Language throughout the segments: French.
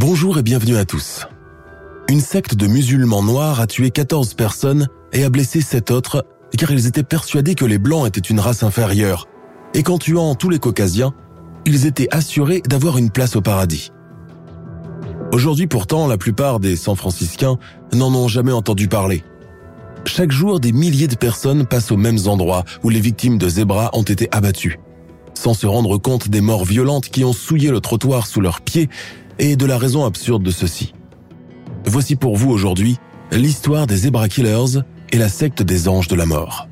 Bonjour et bienvenue à tous. Une secte de musulmans noirs a tué 14 personnes et a blessé 7 autres car ils étaient persuadés que les blancs étaient une race inférieure et qu'en tuant tous les caucasiens, ils étaient assurés d'avoir une place au paradis. Aujourd'hui pourtant, la plupart des San Franciscains n'en ont jamais entendu parler. Chaque jour, des milliers de personnes passent aux mêmes endroits où les victimes de zébras ont été abattues, sans se rendre compte des morts violentes qui ont souillé le trottoir sous leurs pieds et de la raison absurde de ceci. Voici pour vous aujourd'hui l'histoire des Zebra Killers et la secte des anges de la mort.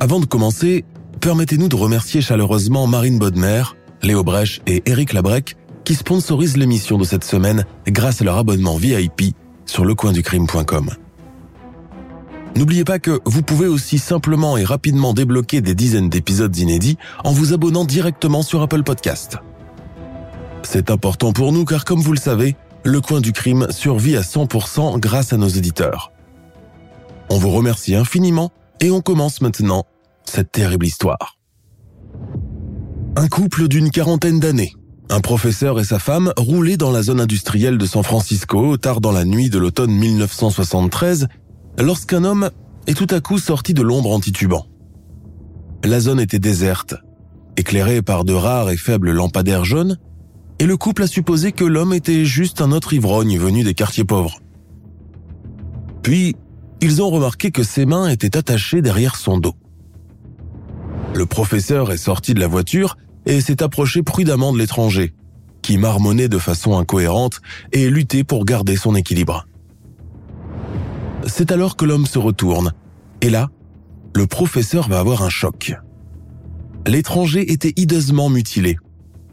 Avant de commencer, permettez-nous de remercier chaleureusement Marine Bodmer, Léo Brech et Eric Labrec qui sponsorisent l'émission de cette semaine grâce à leur abonnement VIP sur lecoinducrime.com. N'oubliez pas que vous pouvez aussi simplement et rapidement débloquer des dizaines d'épisodes inédits en vous abonnant directement sur Apple Podcast. C'est important pour nous car comme vous le savez, le coin du crime survit à 100% grâce à nos éditeurs. On vous remercie infiniment et on commence maintenant cette terrible histoire. Un couple d'une quarantaine d'années, un professeur et sa femme roulaient dans la zone industrielle de San Francisco tard dans la nuit de l'automne 1973 lorsqu'un homme est tout à coup sorti de l'ombre en titubant. La zone était déserte, éclairée par de rares et faibles lampadaires jaunes, et le couple a supposé que l'homme était juste un autre ivrogne venu des quartiers pauvres. Puis, ils ont remarqué que ses mains étaient attachées derrière son dos. Le professeur est sorti de la voiture et s'est approché prudemment de l'étranger, qui marmonnait de façon incohérente et luttait pour garder son équilibre. C'est alors que l'homme se retourne, et là, le professeur va avoir un choc. L'étranger était hideusement mutilé.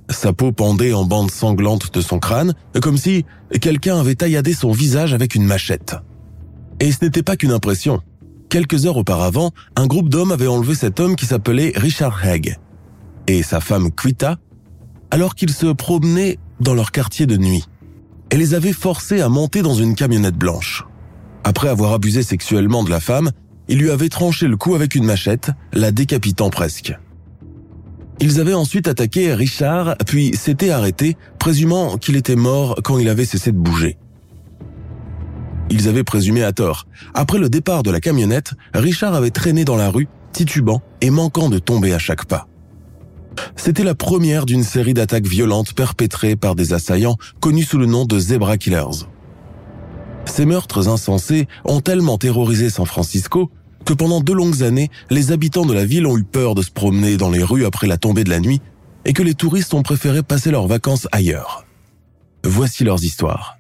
Sa peau pendait en bande sanglante de son crâne, comme si quelqu'un avait tailladé son visage avec une machette. Et ce n'était pas qu'une impression. Quelques heures auparavant, un groupe d'hommes avait enlevé cet homme qui s'appelait Richard Haig et sa femme Quita alors qu'ils se promenaient dans leur quartier de nuit et les avait forcés à monter dans une camionnette blanche. Après avoir abusé sexuellement de la femme, il lui avait tranché le cou avec une machette, la décapitant presque. Ils avaient ensuite attaqué Richard, puis s'étaient arrêtés, présumant qu'il était mort quand il avait cessé de bouger. Ils avaient présumé à tort. Après le départ de la camionnette, Richard avait traîné dans la rue, titubant et manquant de tomber à chaque pas. C'était la première d'une série d'attaques violentes perpétrées par des assaillants connus sous le nom de Zebra Killers. Ces meurtres insensés ont tellement terrorisé San Francisco que pendant deux longues années, les habitants de la ville ont eu peur de se promener dans les rues après la tombée de la nuit et que les touristes ont préféré passer leurs vacances ailleurs. Voici leurs histoires.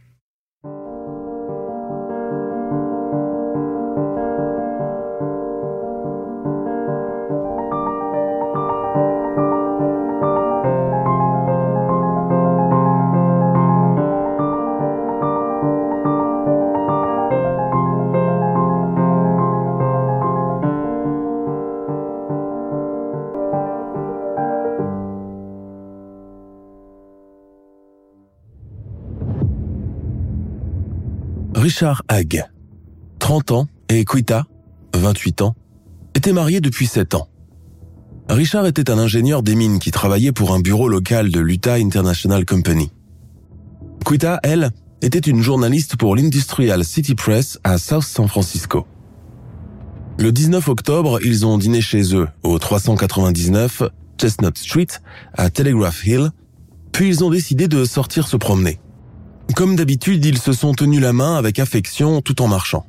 Richard Hague, 30 ans, et Quita, 28 ans, étaient mariés depuis 7 ans. Richard était un ingénieur des mines qui travaillait pour un bureau local de l'Utah International Company. Quita, elle, était une journaliste pour l'Industrial City Press à South San Francisco. Le 19 octobre, ils ont dîné chez eux, au 399 Chestnut Street, à Telegraph Hill, puis ils ont décidé de sortir se promener. Comme d'habitude, ils se sont tenus la main avec affection tout en marchant.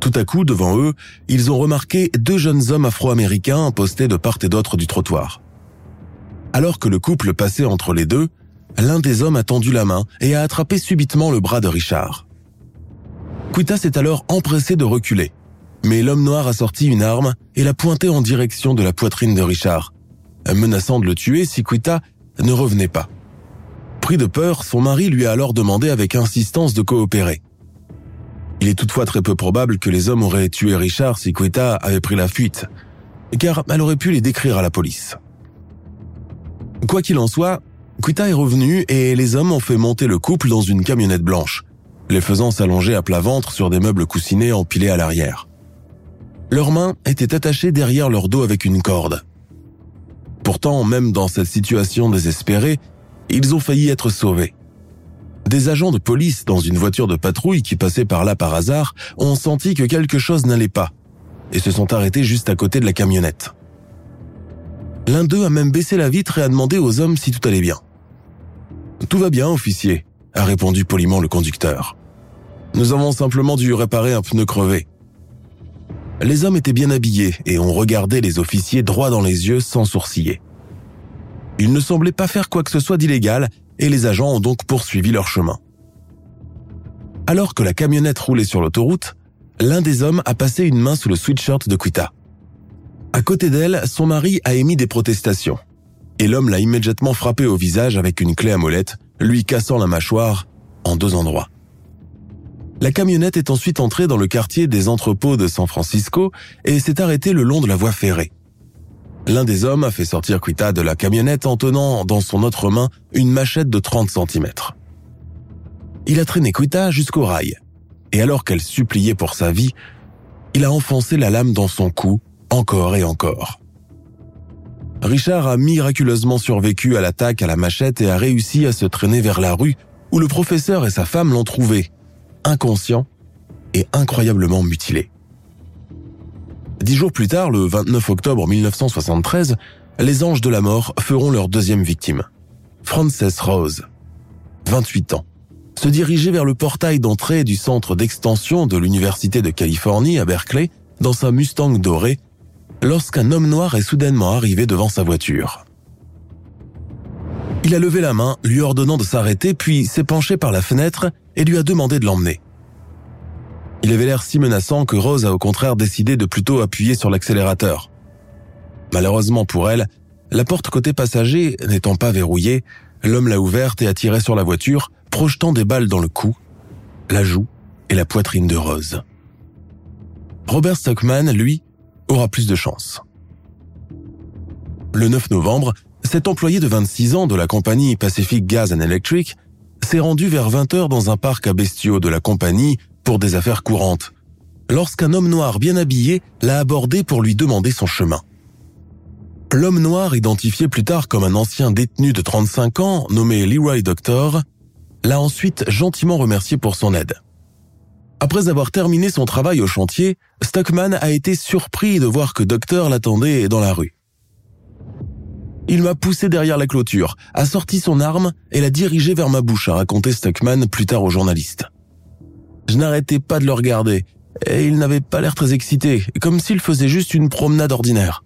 Tout à coup, devant eux, ils ont remarqué deux jeunes hommes afro-américains postés de part et d'autre du trottoir. Alors que le couple passait entre les deux, l'un des hommes a tendu la main et a attrapé subitement le bras de Richard. Quita s'est alors empressé de reculer. Mais l'homme noir a sorti une arme et l'a pointée en direction de la poitrine de Richard, menaçant de le tuer si Quita ne revenait pas. Pris de peur, son mari lui a alors demandé avec insistance de coopérer. Il est toutefois très peu probable que les hommes auraient tué Richard si Quita avait pris la fuite, car elle aurait pu les décrire à la police. Quoi qu'il en soit, Quita est revenu et les hommes ont fait monter le couple dans une camionnette blanche, les faisant s'allonger à plat ventre sur des meubles coussinés empilés à l'arrière. Leurs mains étaient attachées derrière leur dos avec une corde. Pourtant, même dans cette situation désespérée, ils ont failli être sauvés. Des agents de police dans une voiture de patrouille qui passait par là par hasard ont senti que quelque chose n'allait pas et se sont arrêtés juste à côté de la camionnette. L'un d'eux a même baissé la vitre et a demandé aux hommes si tout allait bien. Tout va bien, officier, a répondu poliment le conducteur. Nous avons simplement dû réparer un pneu crevé. Les hommes étaient bien habillés et ont regardé les officiers droit dans les yeux sans sourciller. Ils ne semblaient pas faire quoi que ce soit d'illégal et les agents ont donc poursuivi leur chemin. Alors que la camionnette roulait sur l'autoroute, l'un des hommes a passé une main sous le sweatshirt de Quita. À côté d'elle, son mari a émis des protestations. Et l'homme l'a immédiatement frappé au visage avec une clé à molette, lui cassant la mâchoire en deux endroits. La camionnette est ensuite entrée dans le quartier des entrepôts de San Francisco et s'est arrêtée le long de la voie ferrée. L'un des hommes a fait sortir Quita de la camionnette en tenant dans son autre main une machette de 30 cm. Il a traîné Quita jusqu'au rail, et alors qu'elle suppliait pour sa vie, il a enfoncé la lame dans son cou encore et encore. Richard a miraculeusement survécu à l'attaque à la machette et a réussi à se traîner vers la rue où le professeur et sa femme l'ont trouvé, inconscient et incroyablement mutilé. Dix jours plus tard, le 29 octobre 1973, les anges de la mort feront leur deuxième victime. Frances Rose, 28 ans, se dirigeait vers le portail d'entrée du centre d'extension de l'Université de Californie à Berkeley dans sa Mustang dorée lorsqu'un homme noir est soudainement arrivé devant sa voiture. Il a levé la main, lui ordonnant de s'arrêter, puis s'est penché par la fenêtre et lui a demandé de l'emmener. Il avait l'air si menaçant que Rose a au contraire décidé de plutôt appuyer sur l'accélérateur. Malheureusement pour elle, la porte côté passager n'étant pas verrouillée, l'homme l'a ouverte et a tiré sur la voiture, projetant des balles dans le cou, la joue et la poitrine de Rose. Robert Stockman, lui, aura plus de chance. Le 9 novembre, cet employé de 26 ans de la compagnie Pacific Gas and Electric s'est rendu vers 20 heures dans un parc à bestiaux de la compagnie pour des affaires courantes, lorsqu'un homme noir bien habillé l'a abordé pour lui demander son chemin. L'homme noir, identifié plus tard comme un ancien détenu de 35 ans nommé Leroy Doctor, l'a ensuite gentiment remercié pour son aide. Après avoir terminé son travail au chantier, Stockman a été surpris de voir que Doctor l'attendait dans la rue. Il m'a poussé derrière la clôture, a sorti son arme et l'a dirigé vers ma bouche, a raconté Stockman plus tard au journaliste. Je n'arrêtais pas de le regarder, et il n'avait pas l'air très excité, comme s'il faisait juste une promenade ordinaire.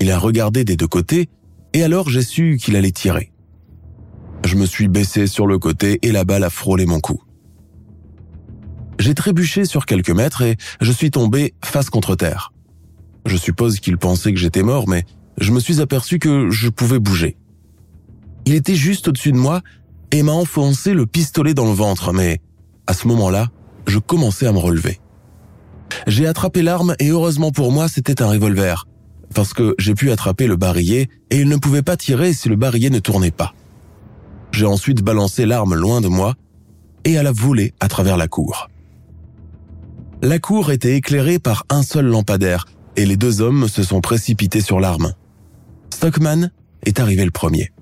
Il a regardé des deux côtés, et alors j'ai su qu'il allait tirer. Je me suis baissé sur le côté et la balle a frôlé mon cou. J'ai trébuché sur quelques mètres et je suis tombé face contre terre. Je suppose qu'il pensait que j'étais mort, mais je me suis aperçu que je pouvais bouger. Il était juste au-dessus de moi et m'a enfoncé le pistolet dans le ventre, mais à ce moment-là, je commençais à me relever. J'ai attrapé l'arme et heureusement pour moi, c'était un revolver, parce que j'ai pu attraper le barillet et il ne pouvait pas tirer si le barillet ne tournait pas. J'ai ensuite balancé l'arme loin de moi et à la voler à travers la cour. La cour était éclairée par un seul lampadaire et les deux hommes se sont précipités sur l'arme. Stockman est arrivé le premier.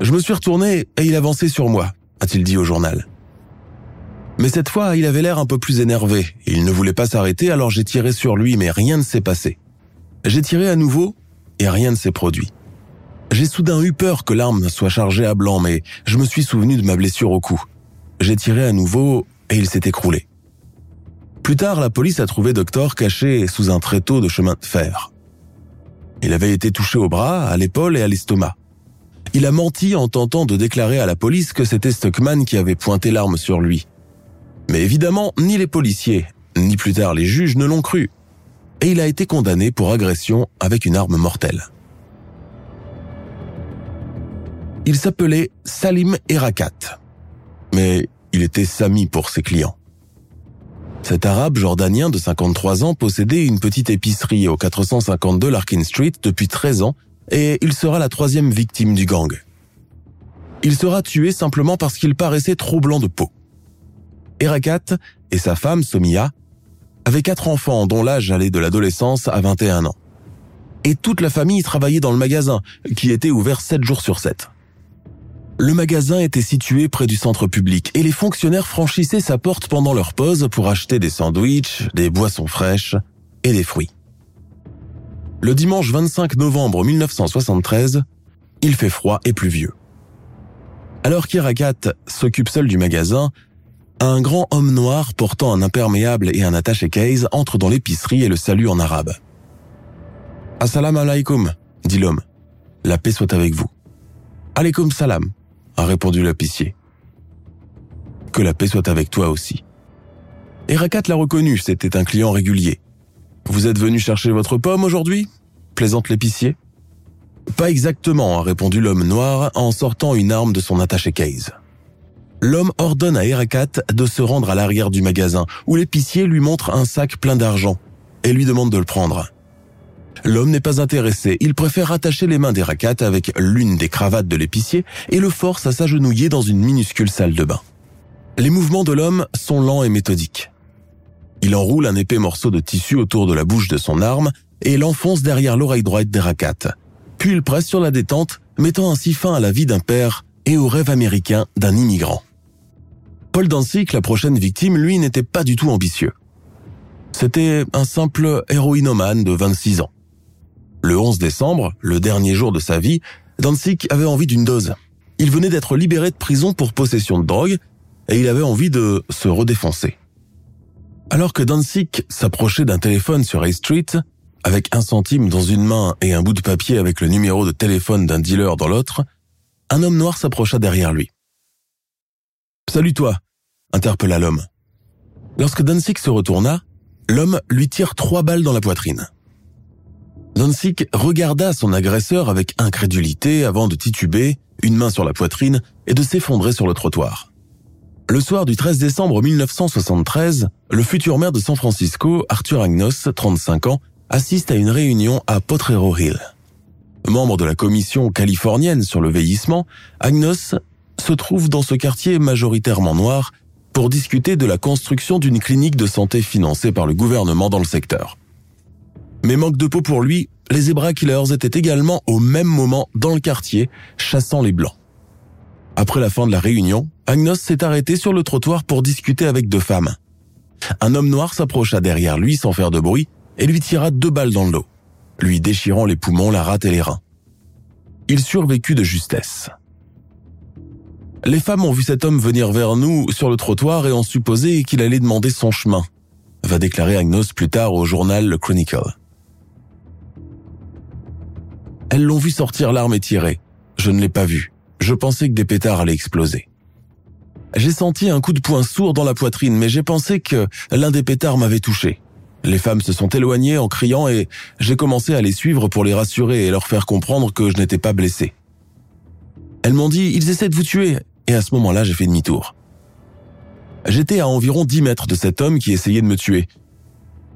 Je me suis retourné et il avançait sur moi, a-t-il dit au journal. Mais cette fois, il avait l'air un peu plus énervé. Il ne voulait pas s'arrêter, alors j'ai tiré sur lui, mais rien ne s'est passé. J'ai tiré à nouveau, et rien ne s'est produit. J'ai soudain eu peur que l'arme soit chargée à blanc, mais je me suis souvenu de ma blessure au cou. J'ai tiré à nouveau, et il s'est écroulé. Plus tard, la police a trouvé Doctor caché sous un tréteau de chemin de fer. Il avait été touché au bras, à l'épaule et à l'estomac. Il a menti en tentant de déclarer à la police que c'était Stockman qui avait pointé l'arme sur lui Mais évidemment, ni les policiers, ni plus tard les juges ne l'ont cru. Et il a été condamné pour agression avec une arme mortelle. Il s'appelait Salim Erakat. Mais il était Sami pour ses clients. Cet arabe jordanien de 53 ans possédait une petite épicerie au 452 Larkin Street depuis 13 ans et il sera la troisième victime du gang. Il sera tué simplement parce qu'il paraissait trop blanc de peau. Erakat et sa femme Somia avaient quatre enfants dont l'âge allait de l'adolescence à 21 ans. Et toute la famille travaillait dans le magasin, qui était ouvert 7 jours sur 7. Le magasin était situé près du centre public et les fonctionnaires franchissaient sa porte pendant leur pause pour acheter des sandwichs, des boissons fraîches et des fruits. Le dimanche 25 novembre 1973, il fait froid et pluvieux. Alors qu'Irakat s'occupe seul du magasin, un grand homme noir portant un imperméable et un attaché case entre dans l'épicerie et le salue en arabe. Assalamu alaikum, dit l'homme. La paix soit avec vous. Alaikum salam, a répondu l'épicier. Que la paix soit avec toi aussi. Erakat l'a reconnu, c'était un client régulier. Vous êtes venu chercher votre pomme aujourd'hui? Plaisante l'épicier. Pas exactement, a répondu l'homme noir en sortant une arme de son attaché case. L'homme ordonne à Erakat de se rendre à l'arrière du magasin, où l'épicier lui montre un sac plein d'argent et lui demande de le prendre. L'homme n'est pas intéressé, il préfère attacher les mains d'Erakat avec l'une des cravates de l'épicier et le force à s'agenouiller dans une minuscule salle de bain. Les mouvements de l'homme sont lents et méthodiques. Il enroule un épais morceau de tissu autour de la bouche de son arme et l'enfonce derrière l'oreille droite d'Erakat. Puis il presse sur la détente, mettant ainsi fin à la vie d'un père et au rêve américain d'un immigrant. Paul Danzig, la prochaine victime, lui, n'était pas du tout ambitieux. C'était un simple héroïnomane de 26 ans. Le 11 décembre, le dernier jour de sa vie, Danzig avait envie d'une dose. Il venait d'être libéré de prison pour possession de drogue et il avait envie de se redéfoncer. Alors que Danzig s'approchait d'un téléphone sur A Street, avec un centime dans une main et un bout de papier avec le numéro de téléphone d'un dealer dans l'autre, un homme noir s'approcha derrière lui. Salut toi, interpella l'homme. Lorsque Danzig se retourna, l'homme lui tire trois balles dans la poitrine. Danzig regarda son agresseur avec incrédulité avant de tituber, une main sur la poitrine, et de s'effondrer sur le trottoir. Le soir du 13 décembre 1973, le futur maire de San Francisco, Arthur Agnos, 35 ans, assiste à une réunion à Potrero Hill. Membre de la commission californienne sur le vieillissement, Agnos se trouve dans ce quartier majoritairement noir pour discuter de la construction d'une clinique de santé financée par le gouvernement dans le secteur. Mais manque de peau pour lui, les Zebra étaient également au même moment dans le quartier, chassant les Blancs. Après la fin de la réunion, Agnos s'est arrêté sur le trottoir pour discuter avec deux femmes. Un homme noir s'approcha derrière lui sans faire de bruit et lui tira deux balles dans le dos, lui déchirant les poumons, la rate et les reins. Il survécut de justesse. Les femmes ont vu cet homme venir vers nous sur le trottoir et ont supposé qu'il allait demander son chemin, va déclarer Agnos plus tard au journal Le Chronicle. Elles l'ont vu sortir l'arme et tirer. Je ne l'ai pas vu. Je pensais que des pétards allaient exploser. J'ai senti un coup de poing sourd dans la poitrine, mais j'ai pensé que l'un des pétards m'avait touché. Les femmes se sont éloignées en criant et j'ai commencé à les suivre pour les rassurer et leur faire comprendre que je n'étais pas blessé. Elles m'ont dit, ils essaient de vous tuer, et à ce moment-là, j'ai fait demi-tour. J'étais à environ 10 mètres de cet homme qui essayait de me tuer.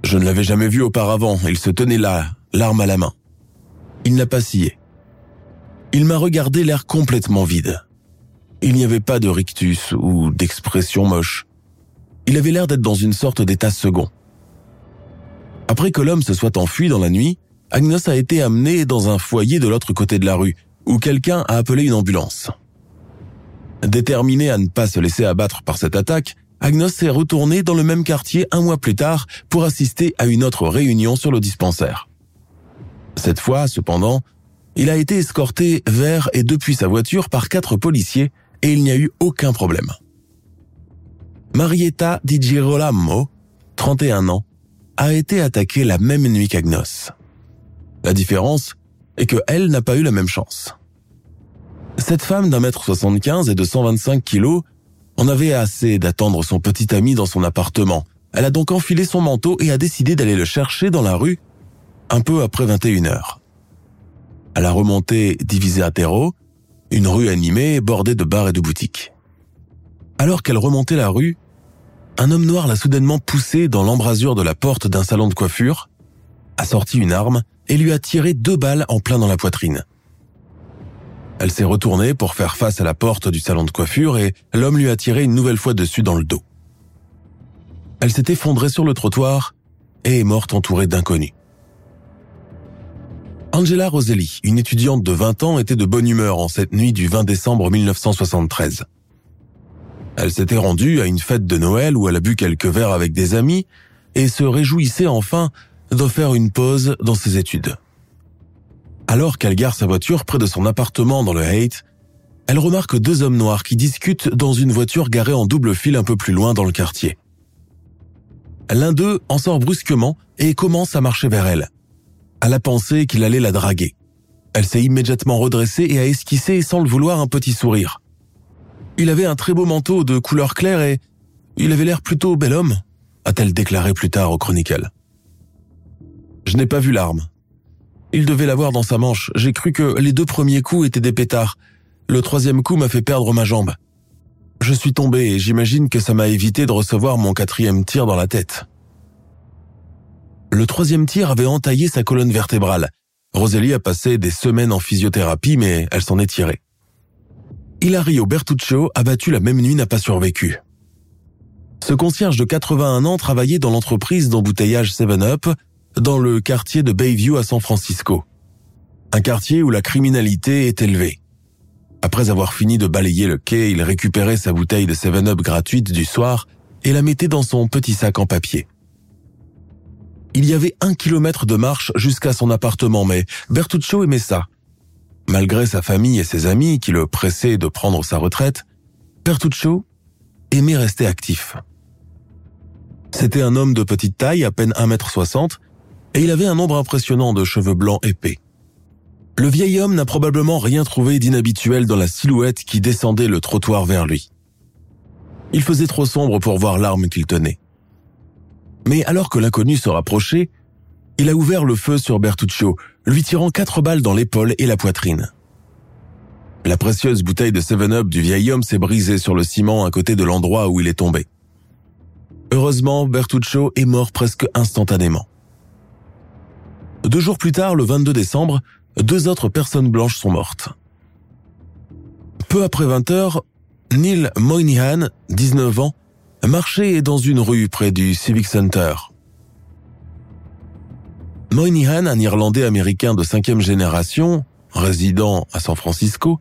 Je ne l'avais jamais vu auparavant, il se tenait là, l'arme à la main. Il n'a pas scié. Il m'a regardé l'air complètement vide. Il n'y avait pas de rictus ou d'expression moche. Il avait l'air d'être dans une sorte d'état second. Après que l'homme se soit enfui dans la nuit, Agnos a été amené dans un foyer de l'autre côté de la rue, où quelqu'un a appelé une ambulance. Déterminé à ne pas se laisser abattre par cette attaque, Agnos s'est retourné dans le même quartier un mois plus tard pour assister à une autre réunion sur le dispensaire. Cette fois, cependant, il a été escorté vers et depuis sa voiture par quatre policiers et il n'y a eu aucun problème. Marietta Di Girolamo, 31 ans, a été attaquée la même nuit qu'Agnos. La différence est que elle n'a pas eu la même chance. Cette femme d'un mètre 75 et de 125 kilos en avait assez d'attendre son petit ami dans son appartement. Elle a donc enfilé son manteau et a décidé d'aller le chercher dans la rue un peu après 21 heures. Elle a remonté Terreau, une rue animée bordée de bars et de boutiques. Alors qu'elle remontait la rue, un homme noir l'a soudainement poussé dans l'embrasure de la porte d'un salon de coiffure, a sorti une arme et lui a tiré deux balles en plein dans la poitrine. Elle s'est retournée pour faire face à la porte du salon de coiffure et l'homme lui a tiré une nouvelle fois dessus dans le dos. Elle s'est effondrée sur le trottoir et est morte entourée d'inconnus. Angela Roselli, une étudiante de 20 ans, était de bonne humeur en cette nuit du 20 décembre 1973. Elle s'était rendue à une fête de Noël où elle a bu quelques verres avec des amis et se réjouissait enfin de faire une pause dans ses études. Alors qu'elle gare sa voiture près de son appartement dans le Haight, elle remarque deux hommes noirs qui discutent dans une voiture garée en double fil un peu plus loin dans le quartier. L'un d'eux en sort brusquement et commence à marcher vers elle. Elle a pensé qu'il allait la draguer. Elle s'est immédiatement redressée et a esquissé sans le vouloir un petit sourire. Il avait un très beau manteau de couleur claire et il avait l'air plutôt bel homme, a-t-elle déclaré plus tard au Chronicle. Je n'ai pas vu l'arme. Il devait l'avoir dans sa manche. J'ai cru que les deux premiers coups étaient des pétards. Le troisième coup m'a fait perdre ma jambe. Je suis tombé et j'imagine que ça m'a évité de recevoir mon quatrième tir dans la tête. Le troisième tir avait entaillé sa colonne vertébrale. Rosalie a passé des semaines en physiothérapie, mais elle s'en est tirée. Hilario Bertuccio, abattu la même nuit, n'a pas survécu. Ce concierge de 81 ans travaillait dans l'entreprise d'embouteillage 7-Up dans le quartier de Bayview à San Francisco. Un quartier où la criminalité est élevée. Après avoir fini de balayer le quai, il récupérait sa bouteille de 7-Up gratuite du soir et la mettait dans son petit sac en papier. Il y avait un kilomètre de marche jusqu'à son appartement, mais Bertuccio aimait ça. Malgré sa famille et ses amis qui le pressaient de prendre sa retraite, Bertuccio aimait rester actif. C'était un homme de petite taille, à peine 1m60, et il avait un nombre impressionnant de cheveux blancs épais. Le vieil homme n'a probablement rien trouvé d'inhabituel dans la silhouette qui descendait le trottoir vers lui. Il faisait trop sombre pour voir l'arme qu'il tenait. Mais alors que l'inconnu se rapprochait, il a ouvert le feu sur Bertuccio, lui tirant quatre balles dans l'épaule et la poitrine. La précieuse bouteille de 7-Up du vieil homme s'est brisée sur le ciment à côté de l'endroit où il est tombé. Heureusement, Bertuccio est mort presque instantanément. Deux jours plus tard, le 22 décembre, deux autres personnes blanches sont mortes. Peu après 20 heures, Neil Moynihan, 19 ans, marchait dans une rue près du Civic Center. Moynihan, un Irlandais américain de cinquième génération, résident à San Francisco,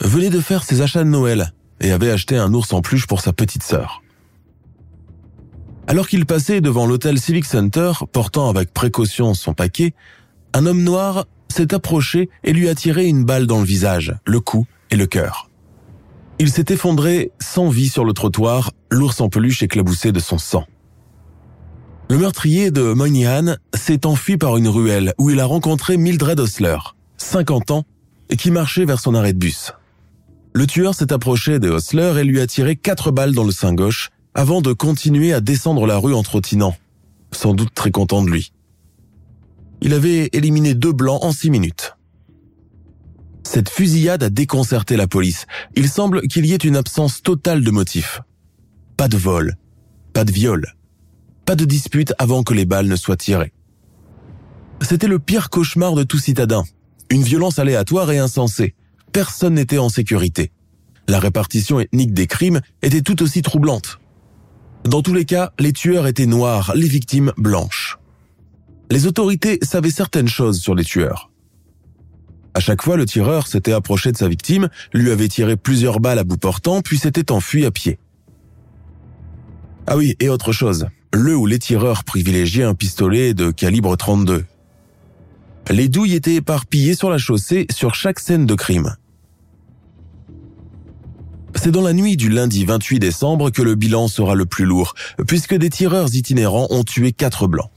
venait de faire ses achats de Noël et avait acheté un ours en peluche pour sa petite sœur. Alors qu'il passait devant l'hôtel Civic Center, portant avec précaution son paquet, un homme noir s'est approché et lui a tiré une balle dans le visage, le cou et le cœur. Il s'est effondré sans vie sur le trottoir, l'ours en peluche éclaboussé de son sang. Le meurtrier de Moynihan s'est enfui par une ruelle où il a rencontré Mildred Osler, 50 ans, qui marchait vers son arrêt de bus. Le tueur s'est approché de Osler et lui a tiré quatre balles dans le sein gauche, avant de continuer à descendre la rue en trottinant, sans doute très content de lui. Il avait éliminé deux blancs en six minutes. Cette fusillade a déconcerté la police. Il semble qu'il y ait une absence totale de motifs. Pas de vol, pas de viol, pas de dispute avant que les balles ne soient tirées. C'était le pire cauchemar de tout citadin. Une violence aléatoire et insensée. Personne n'était en sécurité. La répartition ethnique des crimes était tout aussi troublante. Dans tous les cas, les tueurs étaient noirs, les victimes blanches. Les autorités savaient certaines choses sur les tueurs. À chaque fois, le tireur s'était approché de sa victime, lui avait tiré plusieurs balles à bout portant, puis s'était enfui à pied. Ah oui, et autre chose, le ou les tireurs privilégiaient un pistolet de calibre 32. Les douilles étaient éparpillées sur la chaussée sur chaque scène de crime. C'est dans la nuit du lundi 28 décembre que le bilan sera le plus lourd, puisque des tireurs itinérants ont tué quatre blancs.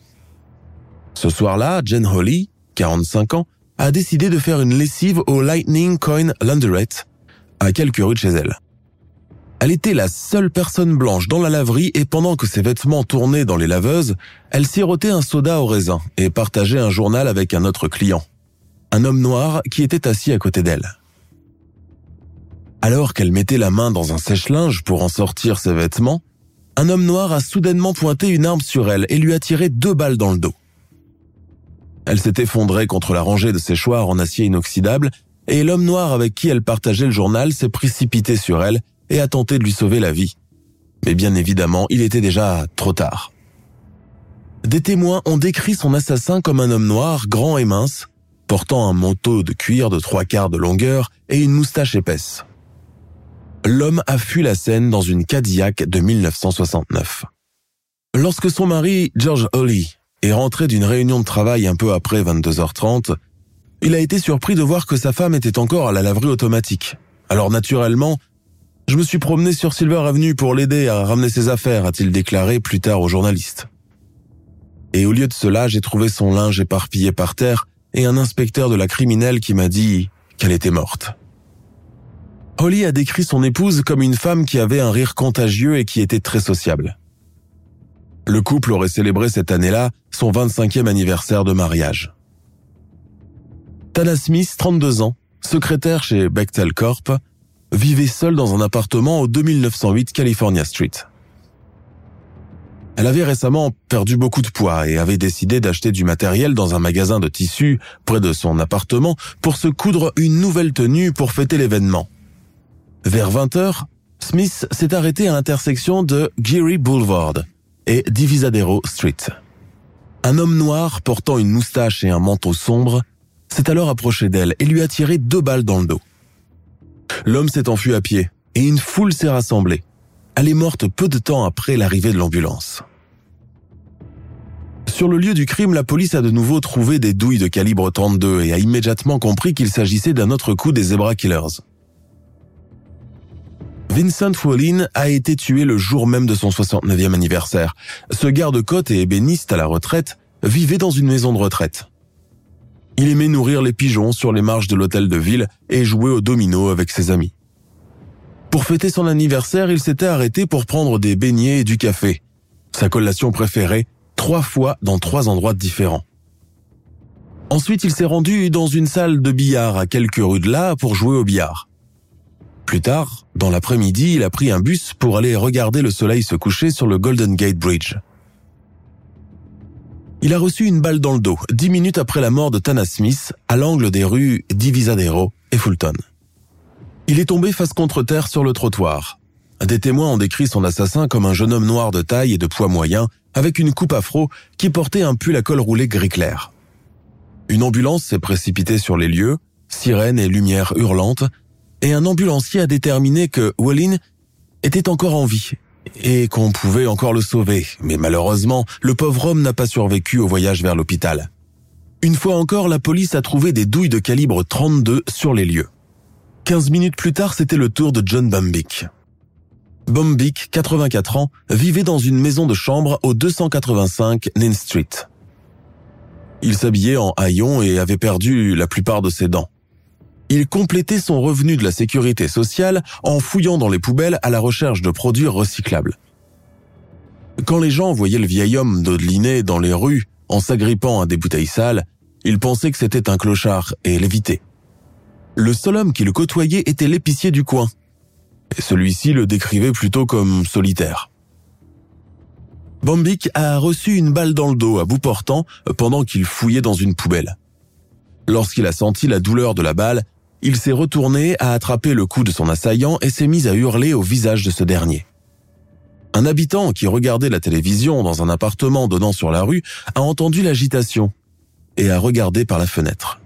Ce soir-là, Jen Holly, 45 ans, a décidé de faire une lessive au Lightning Coin Laundrette, à quelques rues de chez elle. Elle était la seule personne blanche dans la laverie et pendant que ses vêtements tournaient dans les laveuses, elle sirotait un soda au raisin et partageait un journal avec un autre client, un homme noir qui était assis à côté d'elle. Alors qu'elle mettait la main dans un sèche-linge pour en sortir ses vêtements, un homme noir a soudainement pointé une arme sur elle et lui a tiré deux balles dans le dos. Elle s'est effondrée contre la rangée de séchoirs en acier inoxydable et l'homme noir avec qui elle partageait le journal s'est précipité sur elle et a tenté de lui sauver la vie. Mais bien évidemment, il était déjà trop tard. Des témoins ont décrit son assassin comme un homme noir, grand et mince, portant un manteau de cuir de trois quarts de longueur et une moustache épaisse. L'homme a fui la scène dans une Cadillac de 1969. Lorsque son mari, George Holly, est rentré d'une réunion de travail un peu après 22h30, il a été surpris de voir que sa femme était encore à la laverie automatique. Alors naturellement, je me suis promené sur Silver Avenue pour l'aider à ramener ses affaires, a-t-il déclaré plus tard aux journalistes. Et au lieu de cela, j'ai trouvé son linge éparpillé par terre et un inspecteur de la criminelle qui m'a dit qu'elle était morte. Holly a décrit son épouse comme une femme qui avait un rire contagieux et qui était très sociable. Le couple aurait célébré cette année-là son 25e anniversaire de mariage. Tana Smith, 32 ans, secrétaire chez Bechtel Corp, vivait seule dans un appartement au 2908 California Street. Elle avait récemment perdu beaucoup de poids et avait décidé d'acheter du matériel dans un magasin de tissus près de son appartement pour se coudre une nouvelle tenue pour fêter l'événement. Vers 20h, Smith s'est arrêté à l'intersection de Geary Boulevard et Divisadero Street. Un homme noir portant une moustache et un manteau sombre s'est alors approché d'elle et lui a tiré deux balles dans le dos. L'homme s'est enfui à pied et une foule s'est rassemblée. Elle est morte peu de temps après l'arrivée de l'ambulance. Sur le lieu du crime, la police a de nouveau trouvé des douilles de calibre 32 et a immédiatement compris qu'il s'agissait d'un autre coup des Zebra Killers. Vincent Wallin a été tué le jour même de son 69e anniversaire. Ce garde-côte et ébéniste à la retraite vivait dans une maison de retraite. Il aimait nourrir les pigeons sur les marches de l'hôtel de ville et jouer au domino avec ses amis. Pour fêter son anniversaire, il s'était arrêté pour prendre des beignets et du café. Sa collation préférée, trois fois dans trois endroits différents. Ensuite, il s'est rendu dans une salle de billard à quelques rues de là pour jouer au billard. Plus tard, dans l'après-midi, il a pris un bus pour aller regarder le soleil se coucher sur le Golden Gate Bridge. Il a reçu une balle dans le dos dix minutes après la mort de Tana Smith à l'angle des rues Divisadero et Fulton. Il est tombé face contre terre sur le trottoir. Des témoins ont décrit son assassin comme un jeune homme noir de taille et de poids moyen avec une coupe afro qui portait un pull à col roulé gris clair. Une ambulance s'est précipitée sur les lieux, sirènes et lumières hurlantes, et un ambulancier a déterminé que Wallin était encore en vie et qu'on pouvait encore le sauver, mais malheureusement, le pauvre homme n'a pas survécu au voyage vers l'hôpital. Une fois encore, la police a trouvé des douilles de calibre 32 sur les lieux. 15 minutes plus tard, c'était le tour de John Bambick. Bambick, 84 ans, vivait dans une maison de chambre au 285 Nin Street. Il s'habillait en haillons et avait perdu la plupart de ses dents il complétait son revenu de la sécurité sociale en fouillant dans les poubelles à la recherche de produits recyclables. Quand les gens voyaient le vieil homme dodeliner dans les rues en s'agrippant à des bouteilles sales, ils pensaient que c'était un clochard et l'évitaient. Le seul homme qui le côtoyait était l'épicier du coin. Celui-ci le décrivait plutôt comme solitaire. Bambic a reçu une balle dans le dos à bout portant pendant qu'il fouillait dans une poubelle. Lorsqu'il a senti la douleur de la balle, il s'est retourné, a attrapé le cou de son assaillant et s'est mis à hurler au visage de ce dernier. Un habitant qui regardait la télévision dans un appartement donnant sur la rue a entendu l'agitation et a regardé par la fenêtre.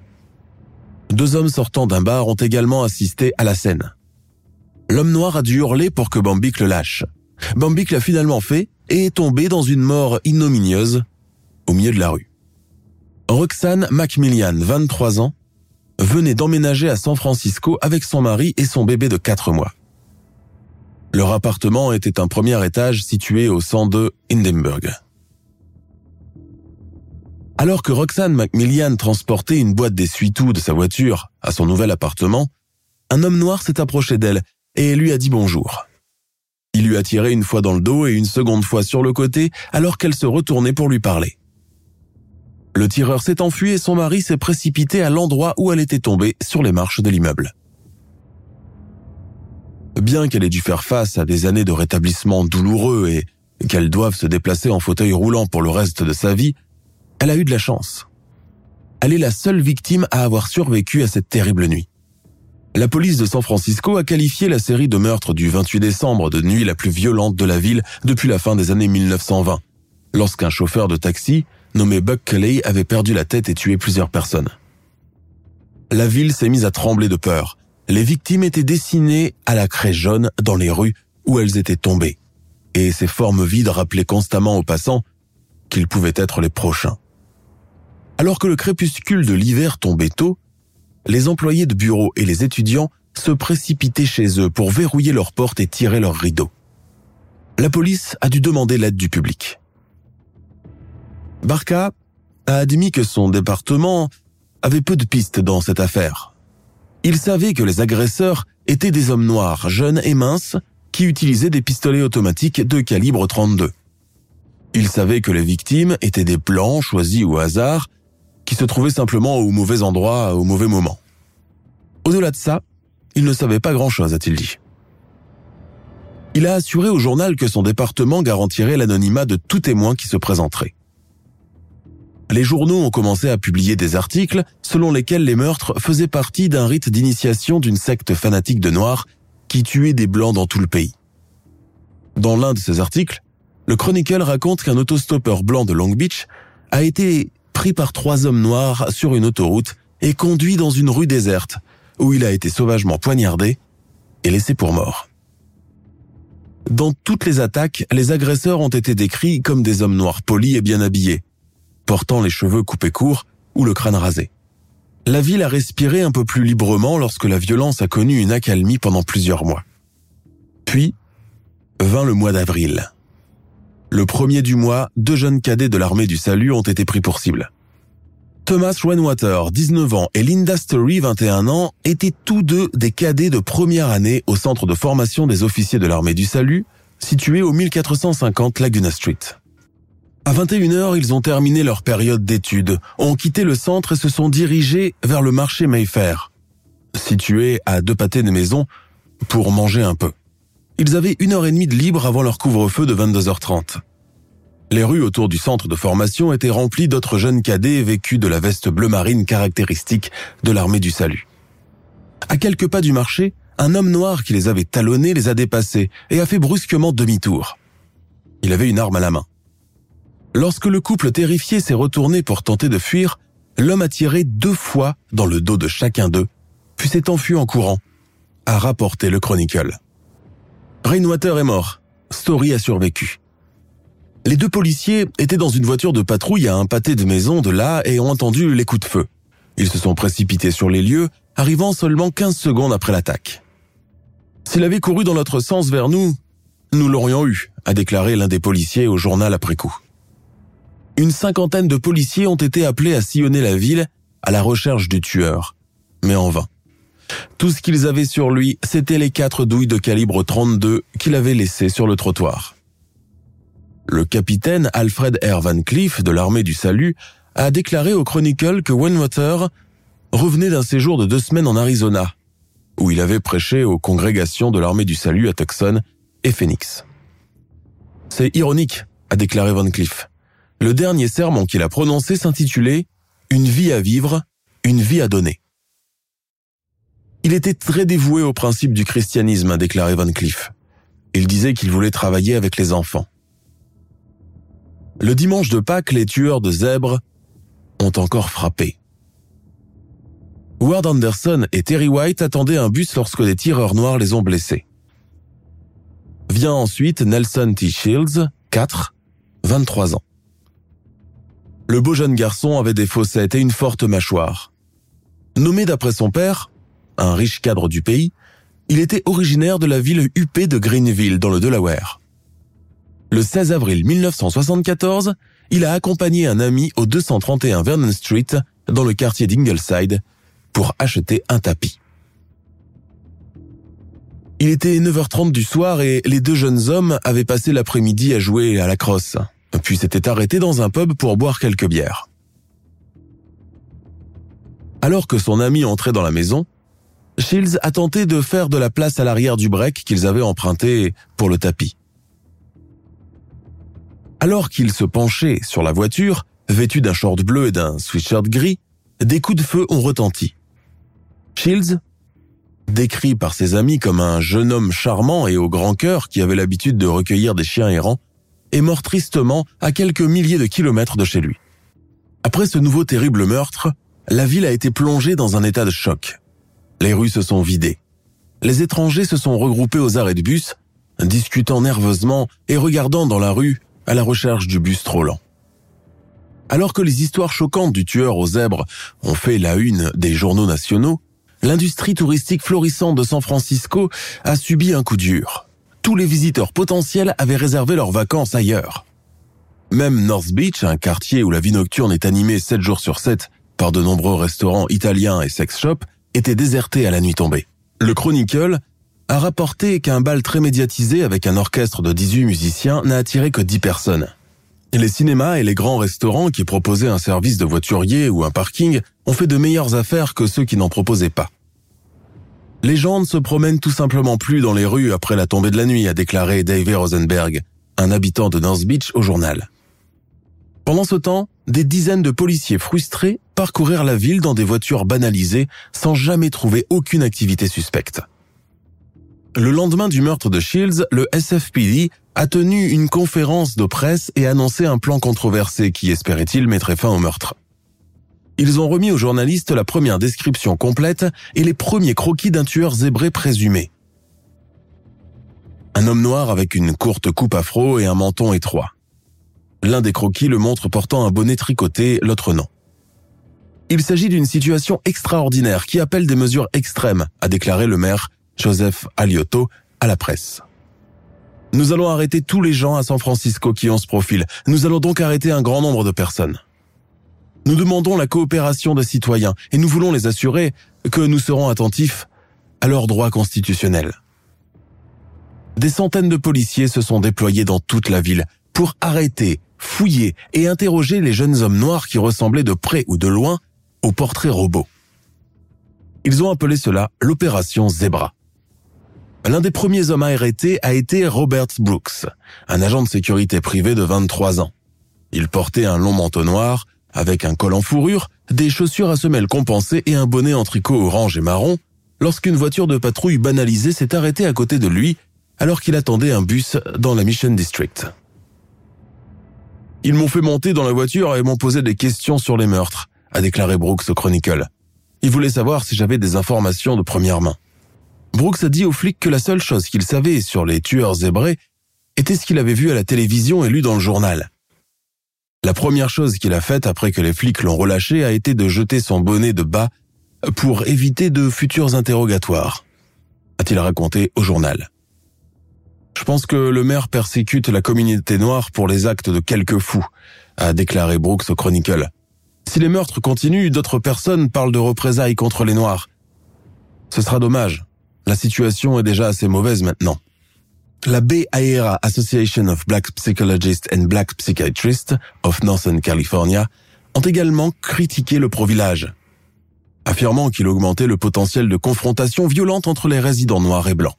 Deux hommes sortant d'un bar ont également assisté à la scène. L'homme noir a dû hurler pour que Bambic le lâche. Bambic l'a finalement fait et est tombé dans une mort ignominieuse au milieu de la rue. Roxane Macmillan, 23 ans, venait d'emménager à San Francisco avec son mari et son bébé de 4 mois. Leur appartement était un premier étage situé au 102 Hindenburg. Alors que Roxane Macmillan transportait une boîte d'essuie-tout de sa voiture à son nouvel appartement, un homme noir s'est approché d'elle et lui a dit bonjour. Il lui a tiré une fois dans le dos et une seconde fois sur le côté alors qu'elle se retournait pour lui parler. Le tireur s'est enfui et son mari s'est précipité à l'endroit où elle était tombée sur les marches de l'immeuble. Bien qu'elle ait dû faire face à des années de rétablissement douloureux et qu'elle doive se déplacer en fauteuil roulant pour le reste de sa vie, elle a eu de la chance. Elle est la seule victime à avoir survécu à cette terrible nuit. La police de San Francisco a qualifié la série de meurtres du 28 décembre de nuit la plus violente de la ville depuis la fin des années 1920, lorsqu'un chauffeur de taxi nommé Buck Kelly avait perdu la tête et tué plusieurs personnes. La ville s'est mise à trembler de peur. Les victimes étaient dessinées à la craie jaune dans les rues où elles étaient tombées, et ces formes vides rappelaient constamment aux passants qu'ils pouvaient être les prochains. Alors que le crépuscule de l'hiver tombait tôt, les employés de bureau et les étudiants se précipitaient chez eux pour verrouiller leurs portes et tirer leurs rideaux. La police a dû demander l'aide du public. Barca a admis que son département avait peu de pistes dans cette affaire. Il savait que les agresseurs étaient des hommes noirs, jeunes et minces, qui utilisaient des pistolets automatiques de calibre 32. Il savait que les victimes étaient des blancs choisis au hasard qui se trouvait simplement au mauvais endroit au mauvais moment. Au-delà de ça, il ne savait pas grand-chose, a-t-il dit. Il a assuré au journal que son département garantirait l'anonymat de tout témoin qui se présenterait. Les journaux ont commencé à publier des articles selon lesquels les meurtres faisaient partie d'un rite d'initiation d'une secte fanatique de Noirs qui tuait des Blancs dans tout le pays. Dans l'un de ces articles, le Chronicle raconte qu'un autostoppeur blanc de Long Beach a été pris par trois hommes noirs sur une autoroute et conduit dans une rue déserte, où il a été sauvagement poignardé et laissé pour mort. Dans toutes les attaques, les agresseurs ont été décrits comme des hommes noirs polis et bien habillés, portant les cheveux coupés courts ou le crâne rasé. La ville a respiré un peu plus librement lorsque la violence a connu une accalmie pendant plusieurs mois. Puis, vint le mois d'avril. Le premier du mois, deux jeunes cadets de l'armée du salut ont été pris pour cible. Thomas Renwater, 19 ans, et Linda Story, 21 ans, étaient tous deux des cadets de première année au centre de formation des officiers de l'armée du salut, situé au 1450 Laguna Street. À 21h, ils ont terminé leur période d'études, ont quitté le centre et se sont dirigés vers le marché Mayfair, situé à deux pâtés de maison, pour manger un peu. Ils avaient une heure et demie de libre avant leur couvre-feu de 22h30. Les rues autour du centre de formation étaient remplies d'autres jeunes cadets vêtus de la veste bleu marine caractéristique de l'armée du salut. À quelques pas du marché, un homme noir qui les avait talonnés les a dépassés et a fait brusquement demi-tour. Il avait une arme à la main. Lorsque le couple terrifié s'est retourné pour tenter de fuir, l'homme a tiré deux fois dans le dos de chacun d'eux, puis s'est enfui en courant, a rapporté le Chronicle. Rainwater est mort. Story a survécu. Les deux policiers étaient dans une voiture de patrouille à un pâté de maison de là et ont entendu les coups de feu. Ils se sont précipités sur les lieux, arrivant seulement 15 secondes après l'attaque. S'il avait couru dans notre sens vers nous, nous l'aurions eu, a déclaré l'un des policiers au journal après coup. Une cinquantaine de policiers ont été appelés à sillonner la ville à la recherche du tueur, mais en vain. Tout ce qu'ils avaient sur lui, c'était les quatre douilles de calibre 32 qu'il avait laissées sur le trottoir. Le capitaine Alfred R. Van Cleef de l'armée du salut a déclaré au Chronicle que Wenwater revenait d'un séjour de deux semaines en Arizona, où il avait prêché aux congrégations de l'armée du salut à Tucson et Phoenix. C'est ironique, a déclaré Van Cleef. Le dernier sermon qu'il a prononcé s'intitulait Une vie à vivre, une vie à donner. Il était très dévoué au principe du christianisme, a déclaré Van Cleef. Il disait qu'il voulait travailler avec les enfants. Le dimanche de Pâques, les tueurs de zèbres ont encore frappé. Ward Anderson et Terry White attendaient un bus lorsque des tireurs noirs les ont blessés. Vient ensuite Nelson T. Shields, 4, 23 ans. Le beau jeune garçon avait des fossettes et une forte mâchoire. Nommé d'après son père, un riche cadre du pays, il était originaire de la ville huppée de Greenville dans le Delaware. Le 16 avril 1974, il a accompagné un ami au 231 Vernon Street dans le quartier d'Ingleside pour acheter un tapis. Il était 9h30 du soir et les deux jeunes hommes avaient passé l'après-midi à jouer à la crosse, puis s'étaient arrêtés dans un pub pour boire quelques bières. Alors que son ami entrait dans la maison, Shields a tenté de faire de la place à l'arrière du break qu'ils avaient emprunté pour le tapis. Alors qu'il se penchait sur la voiture, vêtu d'un short bleu et d'un sweatshirt gris, des coups de feu ont retenti. Shields, décrit par ses amis comme un jeune homme charmant et au grand cœur qui avait l'habitude de recueillir des chiens errants, est mort tristement à quelques milliers de kilomètres de chez lui. Après ce nouveau terrible meurtre, la ville a été plongée dans un état de choc. Les rues se sont vidées. Les étrangers se sont regroupés aux arrêts de bus, discutant nerveusement et regardant dans la rue à la recherche du bus trop. Alors que les histoires choquantes du tueur aux zèbres ont fait la une des journaux nationaux, l'industrie touristique florissante de San Francisco a subi un coup dur. Tous les visiteurs potentiels avaient réservé leurs vacances ailleurs. Même North Beach, un quartier où la vie nocturne est animée 7 jours sur 7 par de nombreux restaurants italiens et sex shops, était déserté à la nuit tombée. Le Chronicle a rapporté qu'un bal très médiatisé avec un orchestre de 18 musiciens n'a attiré que 10 personnes. Les cinémas et les grands restaurants qui proposaient un service de voiturier ou un parking ont fait de meilleures affaires que ceux qui n'en proposaient pas. Les gens ne se promènent tout simplement plus dans les rues après la tombée de la nuit, a déclaré Dave Rosenberg, un habitant de North Beach au journal. Pendant ce temps, des dizaines de policiers frustrés parcourirent la ville dans des voitures banalisées sans jamais trouver aucune activité suspecte. Le lendemain du meurtre de Shields, le SFPD a tenu une conférence de presse et annoncé un plan controversé qui, espérait-il, mettrait fin au meurtre. Ils ont remis aux journalistes la première description complète et les premiers croquis d'un tueur zébré présumé. Un homme noir avec une courte coupe afro et un menton étroit. L'un des croquis le montre portant un bonnet tricoté, l'autre non. Il s'agit d'une situation extraordinaire qui appelle des mesures extrêmes, a déclaré le maire Joseph Aliotto à la presse. Nous allons arrêter tous les gens à San Francisco qui ont ce profil. Nous allons donc arrêter un grand nombre de personnes. Nous demandons la coopération des citoyens et nous voulons les assurer que nous serons attentifs à leurs droits constitutionnels. Des centaines de policiers se sont déployés dans toute la ville pour arrêter, fouiller et interroger les jeunes hommes noirs qui ressemblaient de près ou de loin aux portraits robots. Ils ont appelé cela l'opération Zebra. L'un des premiers hommes arrêtés a été Robert Brooks, un agent de sécurité privé de 23 ans. Il portait un long manteau noir, avec un col en fourrure, des chaussures à semelles compensées et un bonnet en tricot orange et marron, lorsqu'une voiture de patrouille banalisée s'est arrêtée à côté de lui alors qu'il attendait un bus dans la Mission District. Ils m'ont fait monter dans la voiture et m'ont posé des questions sur les meurtres, a déclaré Brooks au Chronicle. Ils voulaient savoir si j'avais des informations de première main. Brooks a dit aux flics que la seule chose qu'il savait sur les tueurs zébrés était ce qu'il avait vu à la télévision et lu dans le journal. La première chose qu'il a faite après que les flics l'ont relâché a été de jeter son bonnet de bas pour éviter de futurs interrogatoires, a-t-il raconté au journal. Je pense que le maire persécute la communauté noire pour les actes de quelques fous, a déclaré Brooks au Chronicle. Si les meurtres continuent, d'autres personnes parlent de représailles contre les noirs. Ce sera dommage. La situation est déjà assez mauvaise maintenant. La Bay Area Association of Black Psychologists and Black Psychiatrists of Northern California ont également critiqué le pro-village, affirmant qu'il augmentait le potentiel de confrontation violente entre les résidents noirs et blancs.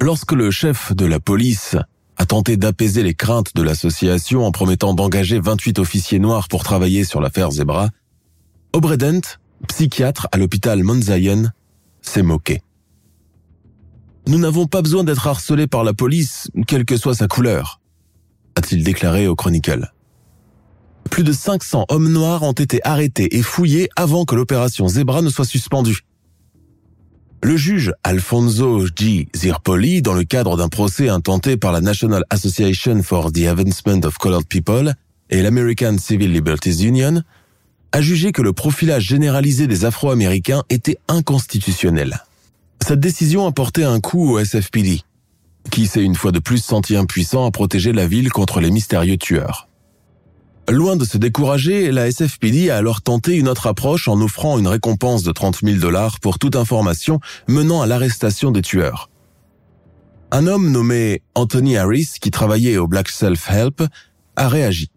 Lorsque le chef de la police a tenté d'apaiser les craintes de l'association en promettant d'engager 28 officiers noirs pour travailler sur l'affaire Zebra, Obredent, psychiatre à l'hôpital Mount Zion, s'est moqué. Nous n'avons pas besoin d'être harcelés par la police, quelle que soit sa couleur, a-t-il déclaré au Chronicle. Plus de 500 hommes noirs ont été arrêtés et fouillés avant que l'opération Zebra ne soit suspendue. Le juge Alfonso G. Zirpoli, dans le cadre d'un procès intenté par la National Association for the Advancement of Colored People et l'American Civil Liberties Union, a jugé que le profilage généralisé des Afro-Américains était inconstitutionnel. Cette décision a porté un coup au SFPD, qui s'est une fois de plus senti impuissant à protéger la ville contre les mystérieux tueurs. Loin de se décourager, la SFPD a alors tenté une autre approche en offrant une récompense de 30 000 dollars pour toute information menant à l'arrestation des tueurs. Un homme nommé Anthony Harris, qui travaillait au Black Self Help, a réagi.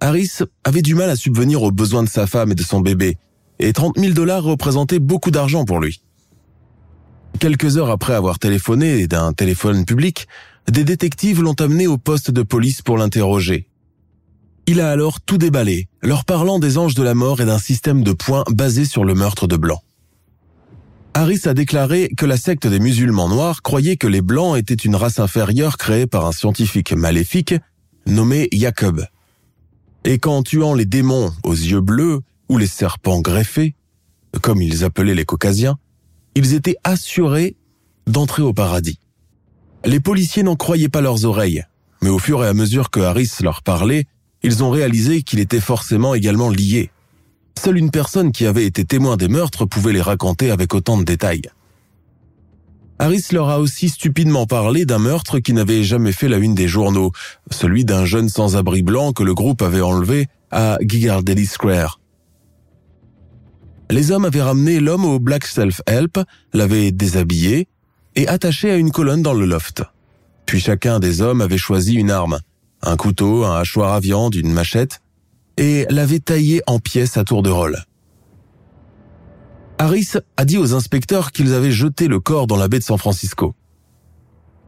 Harris avait du mal à subvenir aux besoins de sa femme et de son bébé, et 30 000 dollars représentaient beaucoup d'argent pour lui. Quelques heures après avoir téléphoné d'un téléphone public, des détectives l'ont amené au poste de police pour l'interroger. Il a alors tout déballé, leur parlant des anges de la mort et d'un système de points basé sur le meurtre de Blancs. Harris a déclaré que la secte des musulmans noirs croyait que les Blancs étaient une race inférieure créée par un scientifique maléfique nommé Jacob. Et qu'en tuant les démons aux yeux bleus ou les serpents greffés, comme ils appelaient les caucasiens, ils étaient assurés d'entrer au paradis. Les policiers n'en croyaient pas leurs oreilles, mais au fur et à mesure que Harris leur parlait, ils ont réalisé qu'il était forcément également lié. Seule une personne qui avait été témoin des meurtres pouvait les raconter avec autant de détails. Harris leur a aussi stupidement parlé d'un meurtre qui n'avait jamais fait la une des journaux, celui d'un jeune sans-abri blanc que le groupe avait enlevé à Gigardelli Square. Les hommes avaient ramené l'homme au Black Self-Help, l'avaient déshabillé et attaché à une colonne dans le loft. Puis chacun des hommes avait choisi une arme, un couteau, un hachoir à viande, une machette, et l'avait taillé en pièces à tour de rôle. Harris a dit aux inspecteurs qu'ils avaient jeté le corps dans la baie de San Francisco.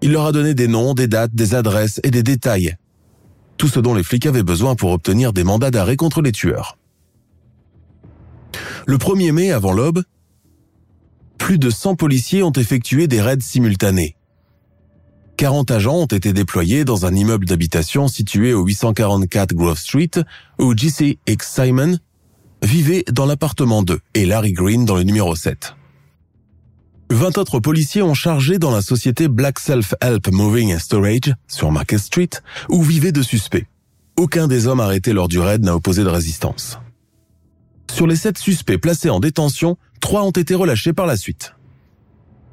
Il leur a donné des noms, des dates, des adresses et des détails. Tout ce dont les flics avaient besoin pour obtenir des mandats d'arrêt contre les tueurs. Le 1er mai, avant l'aube, plus de 100 policiers ont effectué des raids simultanés. 40 agents ont été déployés dans un immeuble d'habitation situé au 844 Grove Street où J.C. X. Simon vivait dans l'appartement 2 et Larry Green dans le numéro 7. 20 autres policiers ont chargé dans la société Black Self Help Moving and Storage sur Market Street où vivaient deux suspects. Aucun des hommes arrêtés lors du raid n'a opposé de résistance. Sur les sept suspects placés en détention, trois ont été relâchés par la suite.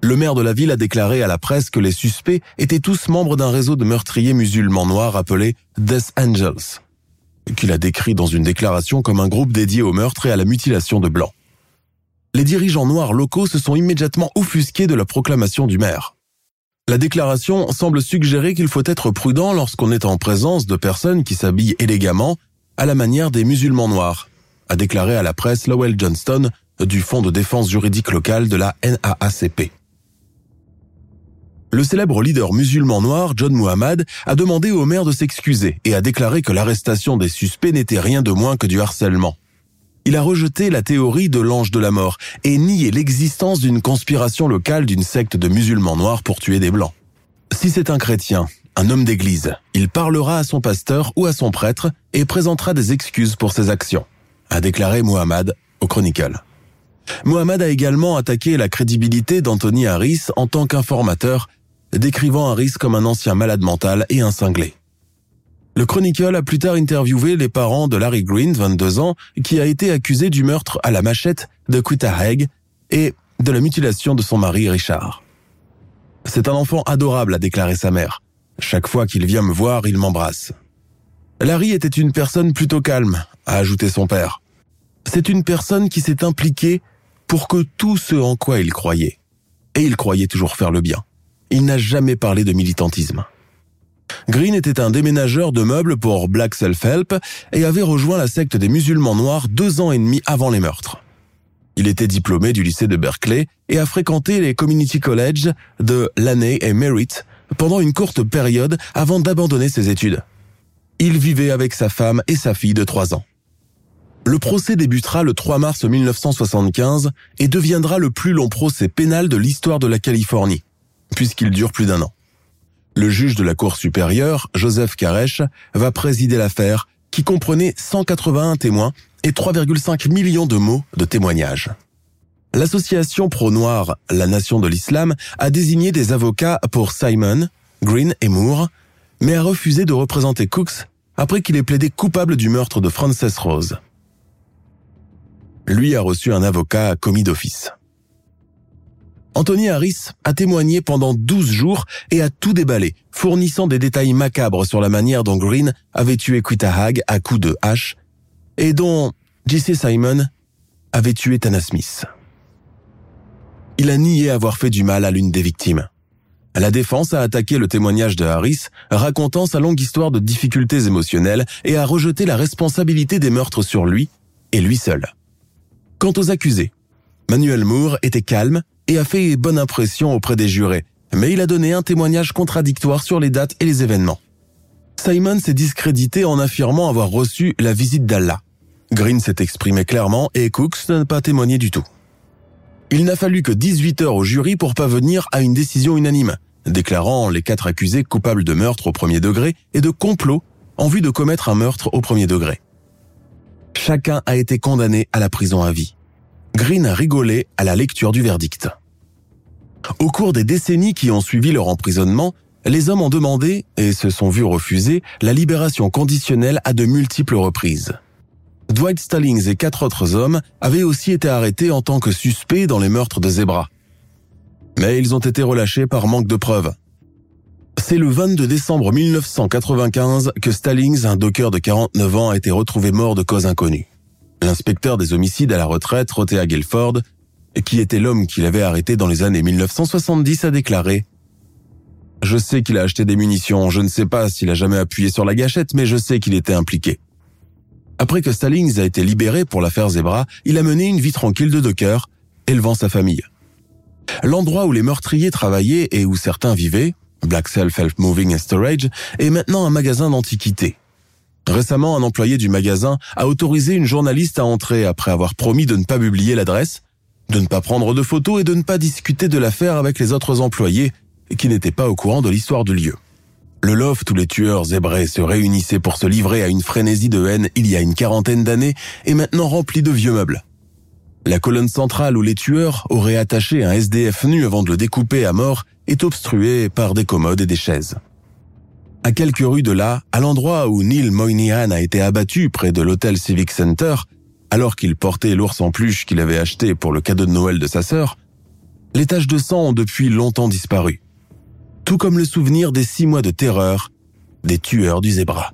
Le maire de la ville a déclaré à la presse que les suspects étaient tous membres d'un réseau de meurtriers musulmans noirs appelé Death Angels, qu'il a décrit dans une déclaration comme un groupe dédié au meurtre et à la mutilation de blancs. Les dirigeants noirs locaux se sont immédiatement offusqués de la proclamation du maire. La déclaration semble suggérer qu'il faut être prudent lorsqu'on est en présence de personnes qui s'habillent élégamment à la manière des musulmans noirs, a déclaré à la presse Lowell Johnston du Fonds de défense juridique local de la NAACP. Le célèbre leader musulman noir John Muhammad a demandé au maire de s'excuser et a déclaré que l'arrestation des suspects n'était rien de moins que du harcèlement. Il a rejeté la théorie de l'ange de la mort et nié l'existence d'une conspiration locale d'une secte de musulmans noirs pour tuer des blancs. Si c'est un chrétien, un homme d'église, il parlera à son pasteur ou à son prêtre et présentera des excuses pour ses actions, a déclaré Muhammad au Chronicle. Muhammad a également attaqué la crédibilité d'Anthony Harris en tant qu'informateur décrivant Harris comme un ancien malade mental et un cinglé. Le Chronicle a plus tard interviewé les parents de Larry Green, 22 ans, qui a été accusé du meurtre à la machette de Haig et de la mutilation de son mari Richard. C'est un enfant adorable, a déclaré sa mère. Chaque fois qu'il vient me voir, il m'embrasse. Larry était une personne plutôt calme, a ajouté son père. C'est une personne qui s'est impliquée pour que tout ce en quoi il croyait. Et il croyait toujours faire le bien il n'a jamais parlé de militantisme. Green était un déménageur de meubles pour Black Self-Help et avait rejoint la secte des musulmans noirs deux ans et demi avant les meurtres. Il était diplômé du lycée de Berkeley et a fréquenté les community colleges de Laney et Merritt pendant une courte période avant d'abandonner ses études. Il vivait avec sa femme et sa fille de trois ans. Le procès débutera le 3 mars 1975 et deviendra le plus long procès pénal de l'histoire de la Californie puisqu'il dure plus d'un an. Le juge de la Cour supérieure, Joseph Karesh, va présider l'affaire qui comprenait 181 témoins et 3,5 millions de mots de témoignages. L'association pro-noir La Nation de l'Islam a désigné des avocats pour Simon, Green et Moore, mais a refusé de représenter Cooks après qu'il ait plaidé coupable du meurtre de Frances Rose. Lui a reçu un avocat commis d'office. Anthony Harris a témoigné pendant 12 jours et a tout déballé, fournissant des détails macabres sur la manière dont Green avait tué Quita Hag à coups de hache et dont J.C. Simon avait tué Tana Smith. Il a nié avoir fait du mal à l'une des victimes. La défense a attaqué le témoignage de Harris, racontant sa longue histoire de difficultés émotionnelles et a rejeté la responsabilité des meurtres sur lui et lui seul. Quant aux accusés, Manuel Moore était calme et a fait bonne impression auprès des jurés, mais il a donné un témoignage contradictoire sur les dates et les événements. Simon s'est discrédité en affirmant avoir reçu la visite d'Allah. Green s'est exprimé clairement et Cooks n'a pas témoigné du tout. Il n'a fallu que 18 heures au jury pour parvenir à une décision unanime, déclarant les quatre accusés coupables de meurtre au premier degré et de complot en vue de commettre un meurtre au premier degré. Chacun a été condamné à la prison à vie. Green a rigolé à la lecture du verdict. Au cours des décennies qui ont suivi leur emprisonnement, les hommes ont demandé, et se sont vus refuser, la libération conditionnelle à de multiples reprises. Dwight Stallings et quatre autres hommes avaient aussi été arrêtés en tant que suspects dans les meurtres de Zebra. Mais ils ont été relâchés par manque de preuves. C'est le 22 décembre 1995 que Stallings, un docker de 49 ans, a été retrouvé mort de cause inconnue. L'inspecteur des homicides à la retraite, Rothea Guilford, qui était l'homme qu'il avait arrêté dans les années 1970, a déclaré Je sais qu'il a acheté des munitions, je ne sais pas s'il a jamais appuyé sur la gâchette, mais je sais qu'il était impliqué. Après que Stallings a été libéré pour l'affaire Zebra, il a mené une vie tranquille de docker, élevant sa famille. L'endroit où les meurtriers travaillaient et où certains vivaient, Black Self Help Moving and Storage, est maintenant un magasin d'antiquités. Récemment, un employé du magasin a autorisé une journaliste à entrer après avoir promis de ne pas publier l'adresse, de ne pas prendre de photos et de ne pas discuter de l'affaire avec les autres employés qui n'étaient pas au courant de l'histoire du lieu. Le loft où les tueurs zébrés se réunissaient pour se livrer à une frénésie de haine il y a une quarantaine d'années est maintenant rempli de vieux meubles. La colonne centrale où les tueurs auraient attaché un SDF nu avant de le découper à mort est obstruée par des commodes et des chaises. À quelques rues de là, à l'endroit où Neil Moynihan a été abattu près de l'hôtel Civic Center, alors qu'il portait l'ours en peluche qu'il avait acheté pour le cadeau de Noël de sa sœur, les taches de sang ont depuis longtemps disparu tout comme le souvenir des six mois de terreur des tueurs du zébra.